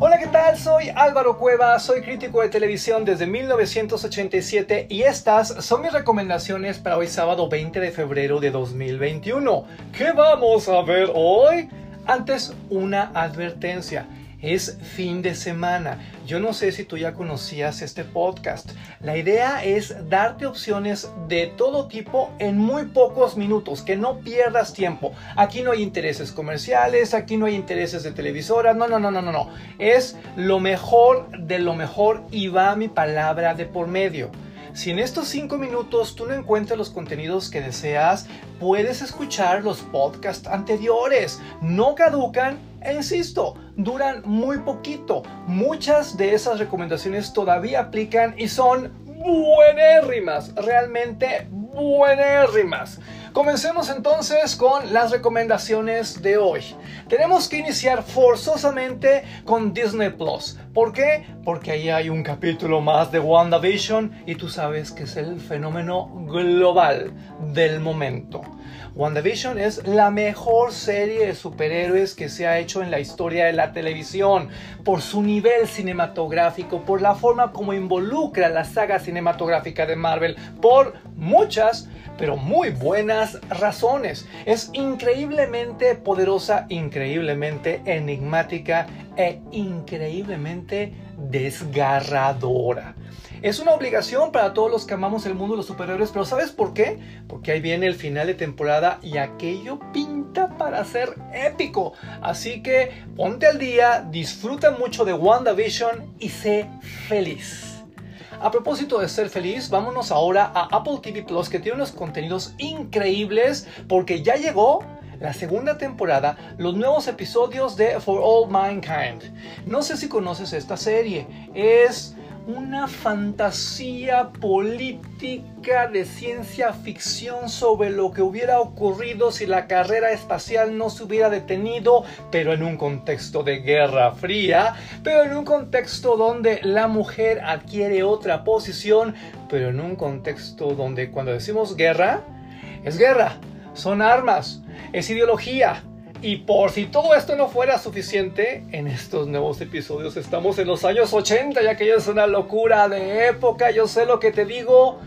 Hola, ¿qué tal? Soy Álvaro Cueva, soy crítico de televisión desde 1987 y estas son mis recomendaciones para hoy sábado 20 de febrero de 2021. ¿Qué vamos a ver hoy? Antes, una advertencia. Es fin de semana. Yo no sé si tú ya conocías este podcast. La idea es darte opciones de todo tipo en muy pocos minutos, que no pierdas tiempo. Aquí no hay intereses comerciales, aquí no hay intereses de televisoras, no, no, no, no, no, no. Es lo mejor de lo mejor y va mi palabra de por medio. Si en estos 5 minutos tú no encuentras los contenidos que deseas, puedes escuchar los podcasts anteriores. No caducan e insisto, duran muy poquito. Muchas de esas recomendaciones todavía aplican y son buenérrimas, realmente buenérrimas. Comencemos entonces con las recomendaciones de hoy. Tenemos que iniciar forzosamente con Disney Plus. ¿Por qué? Porque ahí hay un capítulo más de WandaVision y tú sabes que es el fenómeno global del momento. WandaVision es la mejor serie de superhéroes que se ha hecho en la historia de la televisión, por su nivel cinematográfico, por la forma como involucra la saga cinematográfica de Marvel, por muchas pero muy buenas razones. Es increíblemente poderosa, increíblemente enigmática e increíblemente desgarradora. Es una obligación para todos los que amamos el mundo de los superhéroes, pero ¿sabes por qué? Porque ahí viene el final de temporada y aquello pinta para ser épico. Así que ponte al día, disfruta mucho de WandaVision y sé feliz. A propósito de ser feliz, vámonos ahora a Apple TV Plus que tiene unos contenidos increíbles porque ya llegó la segunda temporada, los nuevos episodios de For All Mankind. No sé si conoces esta serie, es una fantasía política de ciencia ficción sobre lo que hubiera ocurrido si la carrera espacial no se hubiera detenido, pero en un contexto de guerra fría, pero en un contexto donde la mujer adquiere otra posición, pero en un contexto donde cuando decimos guerra, es guerra, son armas, es ideología, y por si todo esto no fuera suficiente, en estos nuevos episodios estamos en los años 80, ya que ya es una locura de época, yo sé lo que te digo.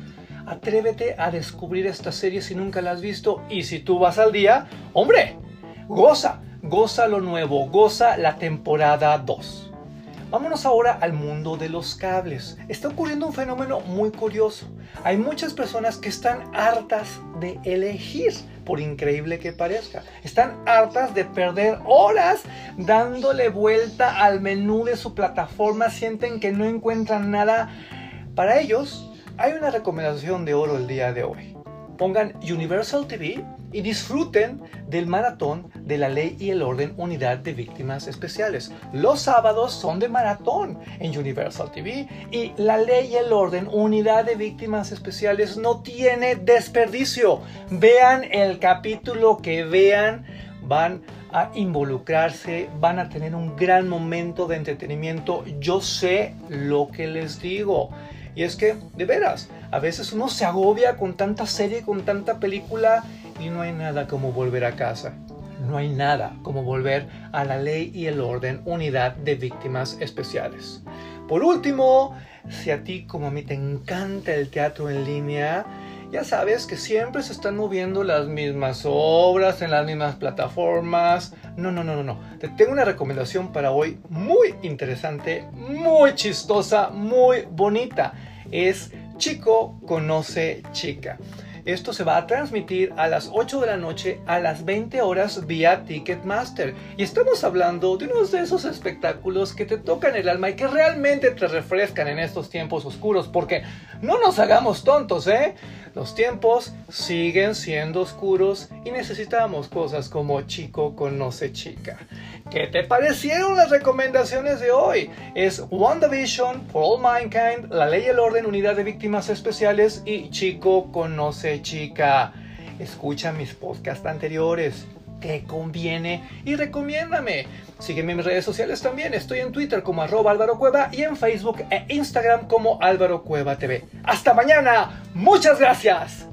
Atrévete a descubrir esta serie si nunca la has visto y si tú vas al día, hombre, goza, goza lo nuevo, goza la temporada 2. Vámonos ahora al mundo de los cables. Está ocurriendo un fenómeno muy curioso. Hay muchas personas que están hartas de elegir, por increíble que parezca. Están hartas de perder horas dándole vuelta al menú de su plataforma, sienten que no encuentran nada. Para ellos, hay una recomendación de oro el día de hoy. Pongan Universal TV y disfruten del maratón de la ley y el orden unidad de víctimas especiales. Los sábados son de maratón en Universal TV y la ley y el orden unidad de víctimas especiales no tiene desperdicio. Vean el capítulo que vean, van a involucrarse, van a tener un gran momento de entretenimiento. Yo sé lo que les digo. Y es que, de veras, a veces uno se agobia con tanta serie, con tanta película y no hay nada como volver a casa. No hay nada como volver a la ley y el orden, unidad de víctimas especiales. Por último, si a ti como a mí te encanta el teatro en línea, ya sabes que siempre se están moviendo las mismas obras en las mismas plataformas. No, no, no, no, no. Te tengo una recomendación para hoy muy interesante, muy chistosa, muy bonita. Es Chico conoce chica. Esto se va a transmitir a las 8 de la noche a las 20 horas vía Ticketmaster. Y estamos hablando de uno de esos espectáculos que te tocan el alma y que realmente te refrescan en estos tiempos oscuros. Porque no nos hagamos tontos, ¿eh? Los tiempos siguen siendo oscuros y necesitamos cosas como chico conoce chica. ¿Qué te parecieron las recomendaciones de hoy? Es WandaVision, For All Mankind, La Ley y el Orden, Unidad de Víctimas Especiales y Chico conoce chica. Escucha mis podcasts anteriores te conviene y recomiéndame. Sígueme en mis redes sociales también. Estoy en Twitter como arroba Álvaro Cueva y en Facebook e Instagram como Álvaro Cueva TV. Hasta mañana. Muchas gracias.